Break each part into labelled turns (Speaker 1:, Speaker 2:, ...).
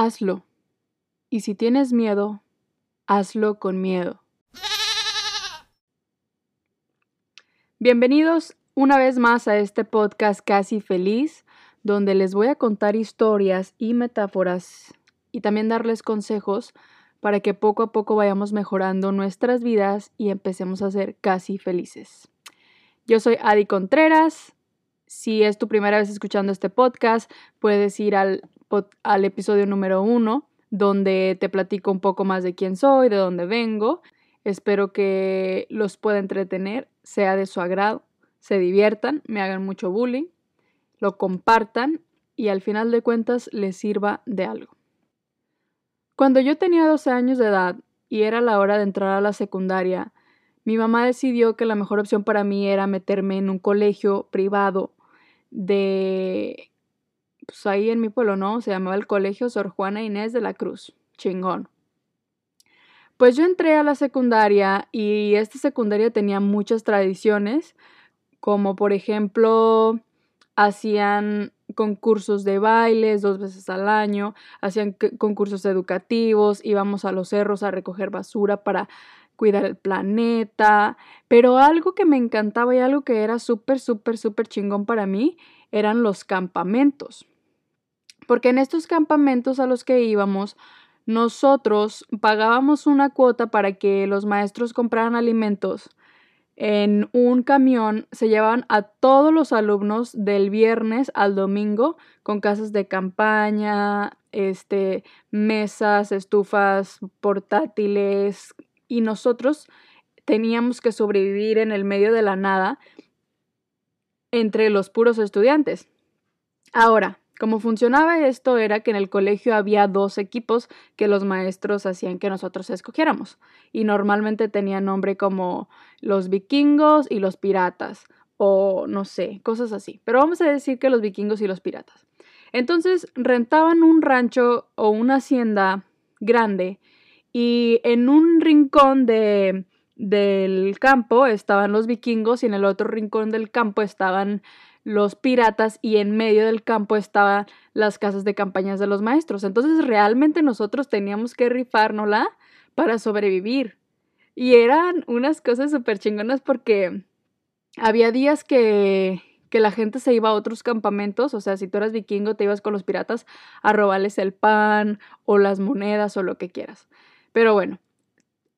Speaker 1: hazlo. Y si tienes miedo, hazlo con miedo. Bienvenidos una vez más a este podcast casi feliz, donde les voy a contar historias y metáforas y también darles consejos para que poco a poco vayamos mejorando nuestras vidas y empecemos a ser casi felices. Yo soy Adi Contreras. Si es tu primera vez escuchando este podcast, puedes ir al, al episodio número uno, donde te platico un poco más de quién soy, de dónde vengo. Espero que los pueda entretener, sea de su agrado, se diviertan, me hagan mucho bullying, lo compartan y al final de cuentas les sirva de algo. Cuando yo tenía 12 años de edad y era la hora de entrar a la secundaria, mi mamá decidió que la mejor opción para mí era meterme en un colegio privado de... Pues ahí en mi pueblo, ¿no? Se llamaba el Colegio Sor Juana Inés de la Cruz. Chingón. Pues yo entré a la secundaria y esta secundaria tenía muchas tradiciones, como por ejemplo hacían concursos de bailes dos veces al año, hacían concursos educativos, íbamos a los cerros a recoger basura para cuidar el planeta, pero algo que me encantaba y algo que era súper, súper, súper chingón para mí eran los campamentos. Porque en estos campamentos a los que íbamos, nosotros pagábamos una cuota para que los maestros compraran alimentos en un camión se llevaban a todos los alumnos del viernes al domingo con casas de campaña, este, mesas, estufas portátiles y nosotros teníamos que sobrevivir en el medio de la nada entre los puros estudiantes. Ahora, Cómo funcionaba esto era que en el colegio había dos equipos que los maestros hacían que nosotros escogiéramos y normalmente tenían nombre como los vikingos y los piratas o no sé, cosas así. Pero vamos a decir que los vikingos y los piratas. Entonces rentaban un rancho o una hacienda grande y en un rincón de, del campo estaban los vikingos y en el otro rincón del campo estaban los piratas y en medio del campo estaban las casas de campañas de los maestros. Entonces realmente nosotros teníamos que rifárnosla para sobrevivir. Y eran unas cosas súper chingonas porque había días que, que la gente se iba a otros campamentos, o sea, si tú eras vikingo te ibas con los piratas a robarles el pan o las monedas o lo que quieras. Pero bueno,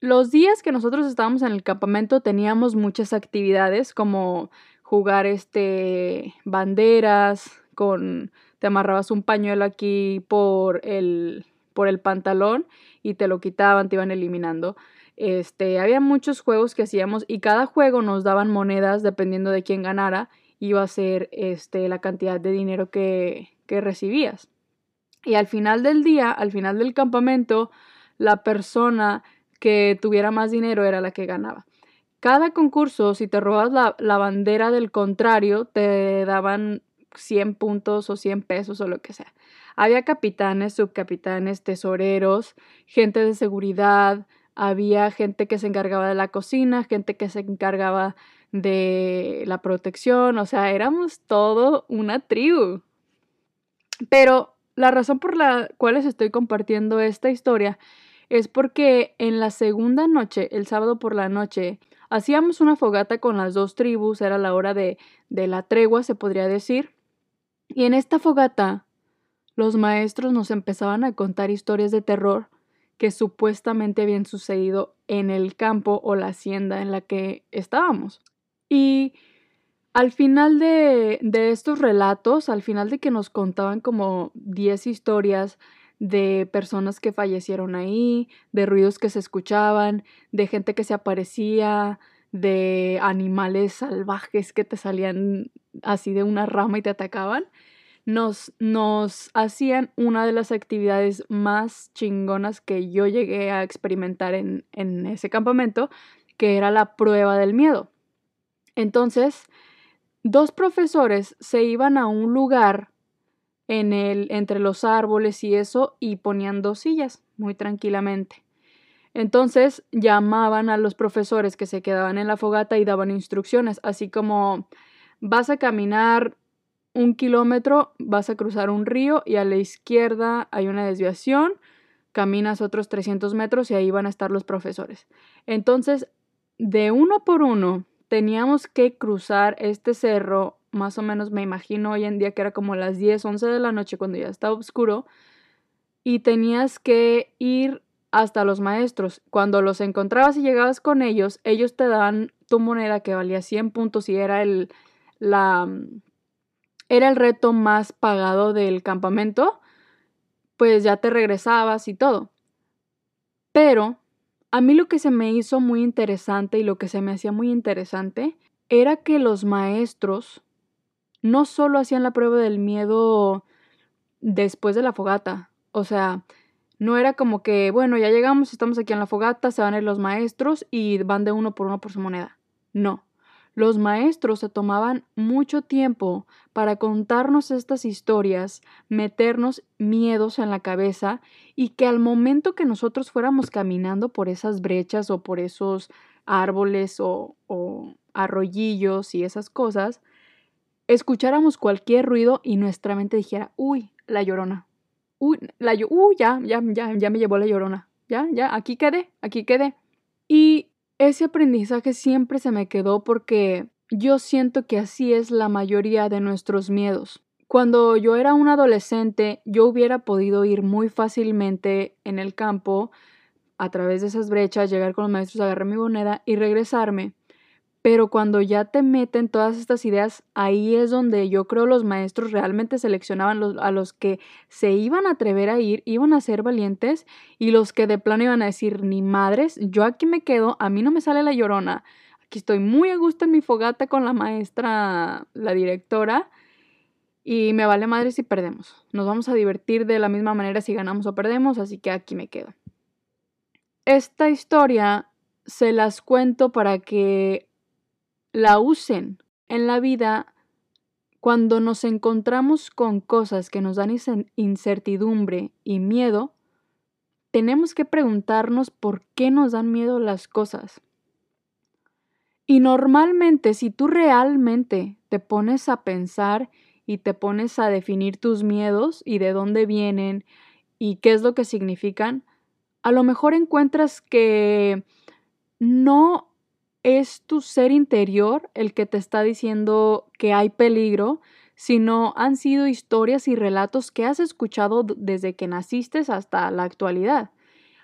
Speaker 1: los días que nosotros estábamos en el campamento teníamos muchas actividades como jugar este banderas con te amarrabas un pañuelo aquí por el por el pantalón y te lo quitaban, te iban eliminando. Este, había muchos juegos que hacíamos y cada juego nos daban monedas dependiendo de quién ganara, iba a ser este la cantidad de dinero que que recibías. Y al final del día, al final del campamento, la persona que tuviera más dinero era la que ganaba. Cada concurso, si te robas la, bandera del contrario, te daban 100 puntos o 100 pesos o lo que sea. Había capitanes, subcapitanes, tesoreros, gente de seguridad, había gente que se encargaba de la cocina, gente que se encargaba de la protección, o sea, éramos todo una tribu. Pero la razón por la cual les estoy compartiendo esta historia es porque en la segunda noche, el sábado por la noche, Hacíamos una fogata con las dos tribus, era la hora de, de la tregua, se podría decir. Y en esta fogata, los maestros nos empezaban a contar historias de terror que supuestamente habían sucedido en el campo o la hacienda en la que estábamos. Y al final de, de estos relatos, al final de que nos contaban como 10 historias de personas que fallecieron ahí, de ruidos que se escuchaban, de gente que se aparecía, de animales salvajes que te salían así de una rama y te atacaban, nos, nos hacían una de las actividades más chingonas que yo llegué a experimentar en, en ese campamento, que era la prueba del miedo. Entonces, dos profesores se iban a un lugar en el, entre los árboles y eso y ponían dos sillas muy tranquilamente. Entonces llamaban a los profesores que se quedaban en la fogata y daban instrucciones, así como vas a caminar un kilómetro vas a cruzar un río y a la izquierda hay una desviación, caminas otros 300 metros y ahí van a estar los profesores. Entonces, de uno por uno, teníamos que cruzar este cerro, más o menos me imagino hoy en día que era como las 10, 11 de la noche cuando ya estaba oscuro, y tenías que ir hasta los maestros. Cuando los encontrabas y llegabas con ellos, ellos te daban tu moneda que valía 100 puntos y era el, la, era el reto más pagado del campamento, pues ya te regresabas y todo. Pero a mí lo que se me hizo muy interesante y lo que se me hacía muy interesante era que los maestros no solo hacían la prueba del miedo después de la fogata, o sea, no era como que, bueno, ya llegamos, estamos aquí en la fogata, se van a ir los maestros y van de uno por uno por su moneda. No. Los maestros se tomaban mucho tiempo para contarnos estas historias, meternos miedos en la cabeza y que al momento que nosotros fuéramos caminando por esas brechas o por esos árboles o, arroyillos y esas cosas, escucháramos cualquier ruido y nuestra mente dijera, uy, la llorona. Uy, la, uy ya, ya, ya, ya me llevó la llorona. Ya, ya, aquí quedé, aquí quedé. Y ese aprendizaje siempre se me quedó porque yo siento que así es la mayoría de nuestros miedos. Cuando yo era un adolescente, yo hubiera podido ir muy fácilmente en el campo a través de esas brechas, llegar con los maestros, agarrar mi moneda y regresarme. Pero cuando ya te meten todas estas ideas, ahí es donde yo creo los maestros realmente seleccionaban a los que se iban a atrever a ir, iban a ser valientes y los que de plano iban a decir, ni madres, yo aquí me quedo, a mí no me sale la llorona, aquí estoy muy a gusto en mi fogata con la maestra, la directora, y me vale madre si perdemos. Nos vamos a divertir de la misma manera si ganamos o perdemos, así que aquí me quedo. Esta historia se las cuento para que la usen en la vida cuando nos encontramos con cosas que nos dan incertidumbre y miedo, tenemos que preguntarnos por qué nos dan miedo las cosas. Y normalmente si tú realmente te pones a pensar y te pones a definir tus miedos y de dónde vienen y qué es lo que significan, a lo mejor encuentras que no es tu ser interior el que te está diciendo que hay peligro, sino han sido historias y relatos que has escuchado desde que naciste hasta la actualidad.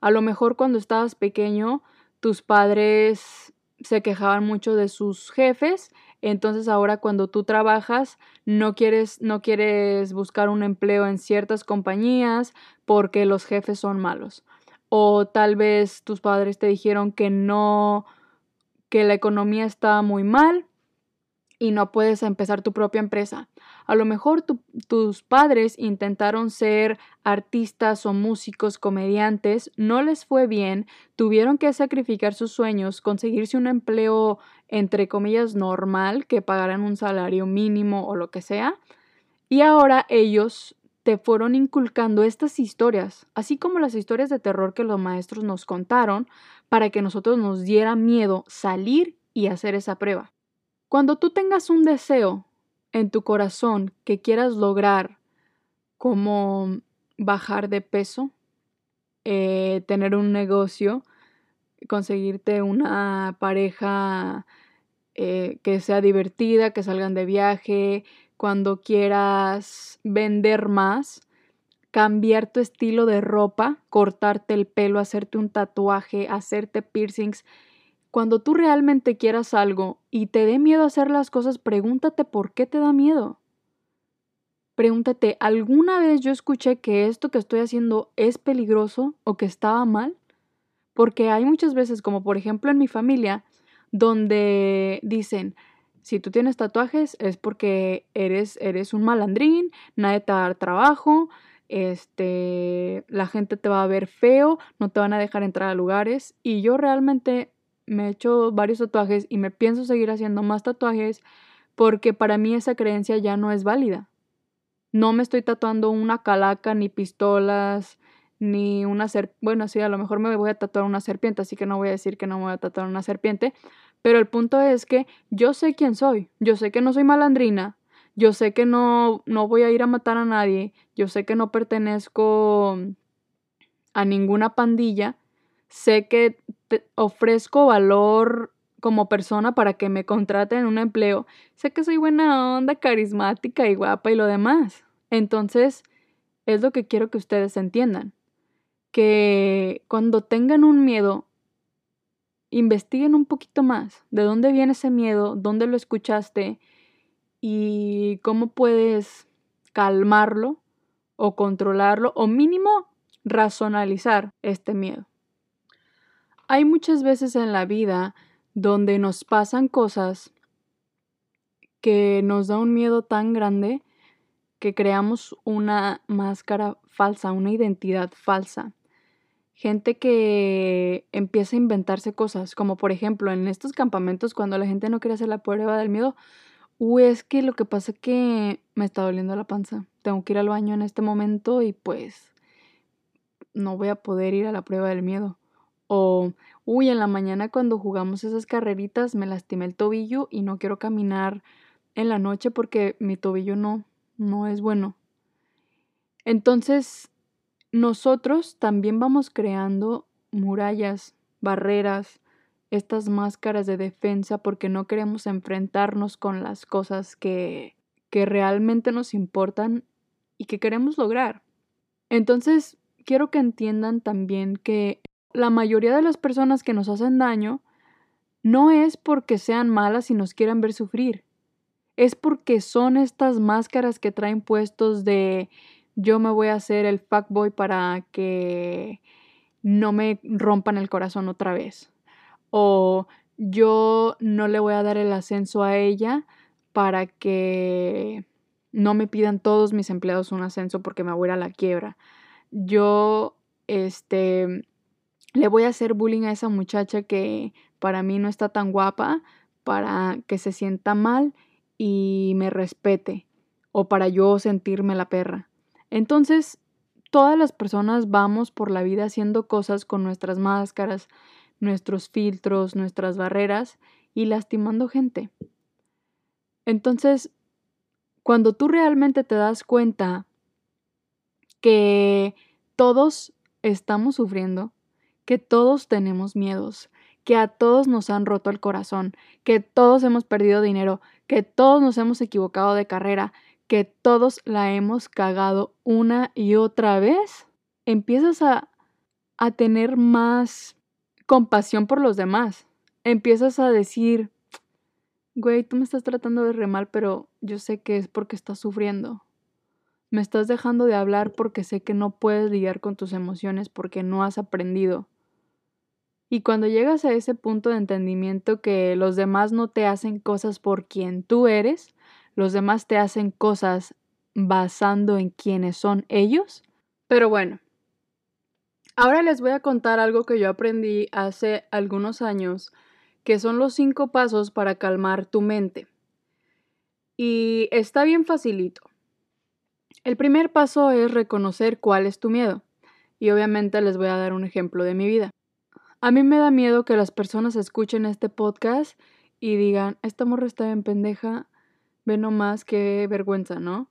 Speaker 1: A lo mejor cuando estabas pequeño, tus padres se quejaban mucho de sus jefes, entonces ahora cuando tú trabajas no quieres no quieres buscar un empleo en ciertas compañías porque los jefes son malos. O tal vez tus padres te dijeron que no que la economía está muy mal y no puedes empezar tu propia empresa. A lo mejor tus padres intentaron ser artistas o músicos, comediantes, no les fue bien, tuvieron que sacrificar sus sueños, conseguirse un empleo entre comillas normal, que pagaran un salario mínimo o lo que sea, y ahora ellos te fueron inculcando estas historias, así como las historias de terror que los maestros nos contaron, para que nosotros nos diera miedo salir y hacer esa prueba. Cuando tú tengas un deseo en tu corazón que quieras lograr, como bajar de peso, eh, tener un negocio, conseguirte una pareja eh, que sea divertida, que salgan de viaje, cuando quieras vender más, cambiar tu estilo de ropa, cortarte el pelo, hacerte un tatuaje, hacerte piercings. Cuando tú realmente quieras algo y te dé miedo hacer las cosas, pregúntate por qué te da miedo. Pregúntate, ¿alguna vez yo escuché que esto que estoy haciendo es peligroso o que estaba mal? Porque hay muchas veces, como por ejemplo en mi familia, donde dicen, si tú tienes tatuajes es porque eres, eres un malandrín, nadie te va a dar trabajo, este, la gente te va a ver feo, no te van a dejar entrar a lugares y yo realmente me he hecho varios tatuajes y me pienso seguir haciendo más tatuajes porque para mí esa creencia ya no es válida. No me estoy tatuando una calaca, ni pistolas, ni una serpiente. Bueno, sí, a lo mejor me voy a tatuar una serpiente, así que no voy a decir que no me voy a tatuar una serpiente. Pero el punto es que yo sé quién soy. Yo sé que no soy malandrina. Yo sé que no, no voy a ir a matar a nadie, yo sé que no pertenezco a ninguna pandilla, sé que te ofrezco valor como persona para que me contraten en un empleo, sé que soy buena onda, carismática y guapa y lo demás. Entonces, es lo que quiero que ustedes entiendan, que cuando tengan un miedo, investiguen un poquito más de dónde viene ese miedo, dónde lo escuchaste y cómo puedes calmarlo o controlarlo o mínimo racionalizar este miedo. Hay muchas veces en la vida donde nos pasan cosas que nos da un miedo tan grande que creamos una máscara falsa, una identidad falsa gente que empieza a inventarse cosas, como por ejemplo en estos campamentos cuando la gente no quiere hacer la prueba del miedo, uy, es que lo que pasa es que me está doliendo la panza, tengo que ir al baño en este momento y pues no voy a poder ir a la prueba del miedo. O, uy, en la mañana cuando jugamos esas carreritas me lastimé el tobillo y no quiero caminar en la noche porque mi tobillo no, no es bueno. Entonces, nosotros también vamos creando murallas, barreras, estas máscaras de defensa porque no queremos enfrentarnos con las cosas que, que realmente nos importan y que queremos lograr. Entonces, quiero que entiendan también que la mayoría de las personas que nos hacen daño no es porque sean malas y nos quieran ver sufrir. Es porque son estas máscaras que traen puestos de yo me voy a hacer el fuckboy para que no me rompan el corazón otra vez. O yo no le voy a dar el ascenso a ella para que no me pidan todos mis empleados un ascenso porque me voy a la quiebra. Yo, este, le voy a hacer bullying a esa muchacha que para mí no está tan guapa para que se sienta mal y me respete o para yo sentirme la perra. Entonces, todas las personas vamos por la vida haciendo cosas con nuestras máscaras, nuestros filtros, nuestras barreras y lastimando gente. Entonces, cuando tú realmente te das cuenta que todos estamos sufriendo, que todos tenemos miedos, que a todos nos han roto el corazón, que todos hemos perdido dinero, que todos nos hemos equivocado de carrera, que todos la hemos cagado una y otra vez, empiezas a, a tener más compasión por los demás. Empiezas a decir, güey, tú me estás tratando de re mal, pero yo sé que es porque estás sufriendo. Me estás dejando de hablar porque sé que no puedes lidiar con tus emociones porque no has aprendido. Y cuando llegas a ese punto de entendimiento que los demás no te hacen cosas por quien tú eres, los demás te hacen cosas basando en quiénes son ellos. Pero bueno, ahora les voy a contar algo que yo aprendí hace algunos años, que son los cinco pasos para calmar tu mente. Y está bien facilito. El primer paso es reconocer cuál es tu miedo. Y obviamente les voy a dar un ejemplo de mi vida. A mí me da miedo que las personas escuchen este podcast y digan, esta morra está bien pendeja, Ve nomás qué vergüenza, ¿no?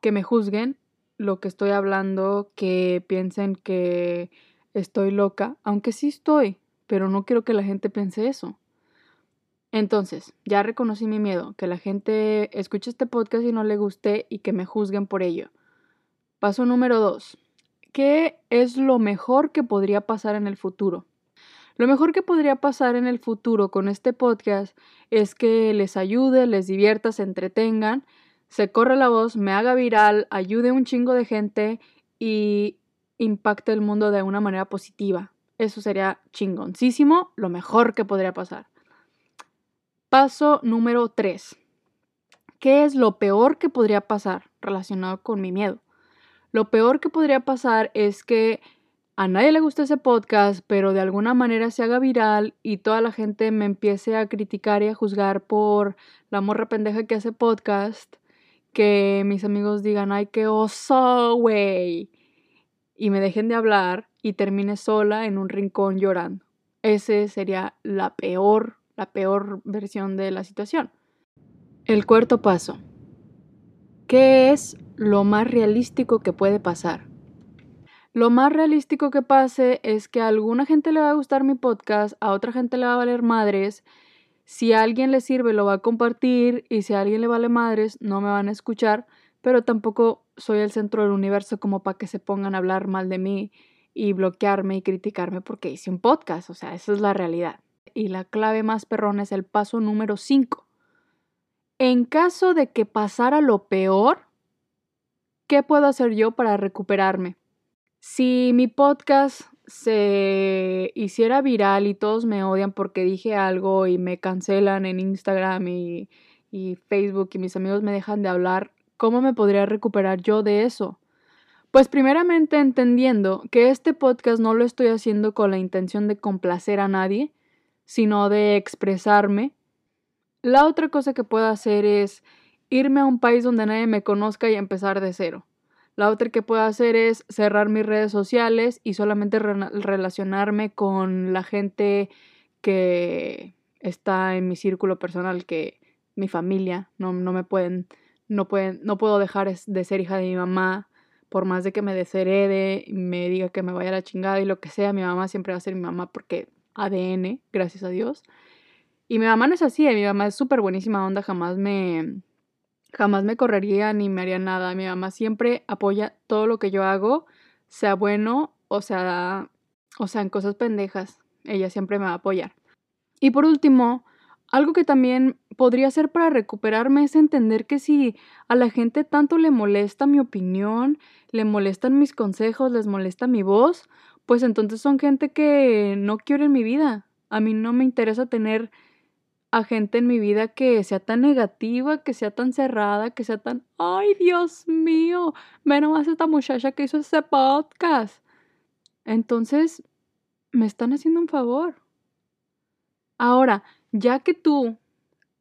Speaker 1: Que me juzguen lo que estoy hablando, que piensen que estoy loca, aunque sí estoy, pero no quiero que la gente piense eso. Entonces, ya reconocí mi miedo, que la gente escuche este podcast y no le guste y que me juzguen por ello. Paso número dos. ¿Qué es lo mejor que podría pasar en el futuro? Lo mejor que podría pasar en el futuro con este podcast es que les ayude, les divierta, se entretengan, se corre la voz, me haga viral, ayude a un chingo de gente y impacte el mundo de una manera positiva. Eso sería chingoncísimo, lo mejor que podría pasar. Paso número 3. ¿Qué es lo peor que podría pasar relacionado con mi miedo? Lo peor que podría pasar es que a nadie le gusta ese podcast, pero de alguna manera se haga viral y toda la gente me empiece a criticar y a juzgar por la morra pendeja que hace podcast, que mis amigos digan, ay, qué oso, güey, y me dejen de hablar y termine sola en un rincón llorando. Ese sería la peor, la peor versión de la situación. El cuarto paso. ¿Qué es lo más realístico que puede pasar? Lo más realístico que pase es que a alguna gente le va a gustar mi podcast, a otra gente le va a valer madres. Si a alguien le sirve, lo va a compartir y si a alguien le vale madres, no me van a escuchar, pero tampoco soy el centro del universo como para que se pongan a hablar mal de mí y bloquearme y criticarme porque hice un podcast, o sea, esa es la realidad. Y la clave más perrona es el paso número 5. En caso de que pasara lo peor, ¿qué puedo hacer yo para recuperarme? Si mi podcast se hiciera viral y todos me odian porque dije algo y me cancelan en Instagram y, Facebook y mis amigos me dejan de hablar, ¿cómo me podría recuperar yo de eso? Pues primeramente entendiendo que este podcast no lo estoy haciendo con la intención de complacer a nadie, sino de expresarme. La otra cosa que puedo hacer es irme a un país donde nadie me conozca y empezar de cero. La otra que puedo hacer es cerrar mis redes sociales y solamente relacionarme con la gente que está en mi círculo personal, que mi familia, no, no me pueden, no pueden, no puedo dejar de ser hija de mi mamá, por más de que me desherede, me diga que me vaya a la chingada y lo que sea, mi mamá siempre va a ser mi mamá porque ADN, gracias a Dios. Y mi mamá no es así, mi mamá es súper buenísima onda, jamás me, Jamás me correría ni me haría nada. Mi mamá siempre apoya todo lo que yo hago, sea bueno o sea, o sea, en cosas pendejas. Ella siempre me va a apoyar. Y por último, algo que también podría ser para recuperarme es entender que si a la gente tanto le molesta mi opinión, le molestan mis consejos, les molesta mi voz, pues entonces son gente que no quiero en mi vida. A mí no me interesa tener a gente en mi vida que sea tan negativa, que sea tan cerrada, que sea tan, ay Dios mío, ve nomás esta muchacha que hizo ese podcast. Entonces, me están haciendo un favor. Ahora, ya que tú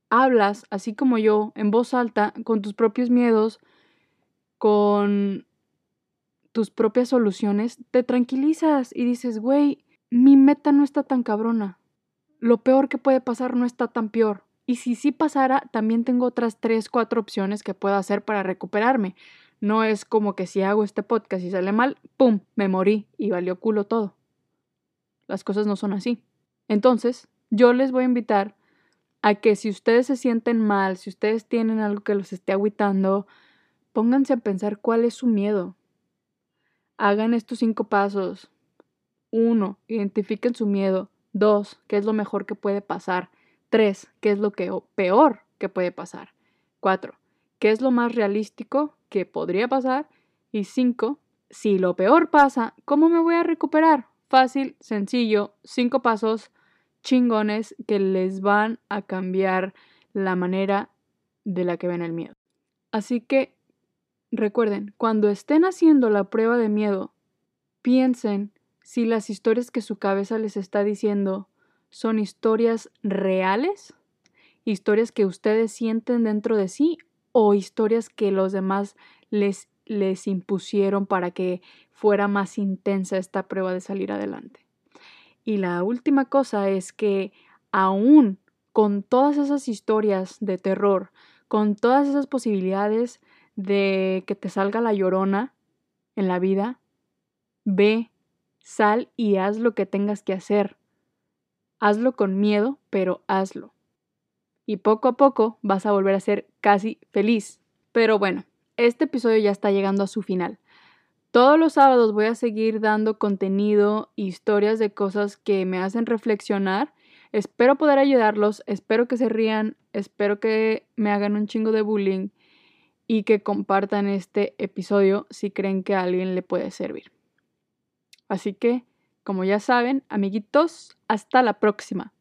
Speaker 1: hablas, así como yo, en voz alta, con tus propios miedos, con tus propias soluciones, te tranquilizas y dices, güey, mi meta no está tan cabrona lo peor que puede pasar no está tan peor. Y si sí pasara, también tengo otras tres, cuatro opciones que puedo hacer para recuperarme. No es como que si hago este podcast y sale mal, ¡pum! me morí y valió culo todo. Las cosas no son así. Entonces, yo les voy a invitar a que si ustedes se sienten mal, si ustedes tienen algo que los esté aguitando, pónganse a pensar cuál es su miedo. Hagan estos cinco pasos. Uno, identifiquen su miedo. Dos, ¿qué es lo mejor que puede pasar? Tres, ¿qué es lo que, peor que puede pasar? Cuatro, ¿qué es lo más realístico que podría pasar? Y cinco, si lo peor pasa, ¿cómo me voy a recuperar? Fácil, sencillo, cinco pasos chingones que les van a cambiar la manera de la que ven el miedo. Así que recuerden, cuando estén haciendo la prueba de miedo, piensen si las historias que su cabeza les está diciendo son historias reales, historias que ustedes sienten dentro de sí o historias que los demás les, les impusieron para que fuera más intensa esta prueba de salir adelante. Y la última cosa es que aún con todas esas historias de terror, con todas esas posibilidades de que te salga la llorona en la vida, ve Sal y haz lo que tengas que hacer. Hazlo con miedo, pero hazlo. Y poco a poco vas a volver a ser casi feliz. Pero bueno, este episodio ya está llegando a su final. Todos los sábados voy a seguir dando contenido, historias de cosas que me hacen reflexionar. Espero poder ayudarlos, espero que se rían, espero que me hagan un chingo de bullying y que compartan este episodio si creen que a alguien le puede servir. Así que, como ya saben, amiguitos, hasta la próxima.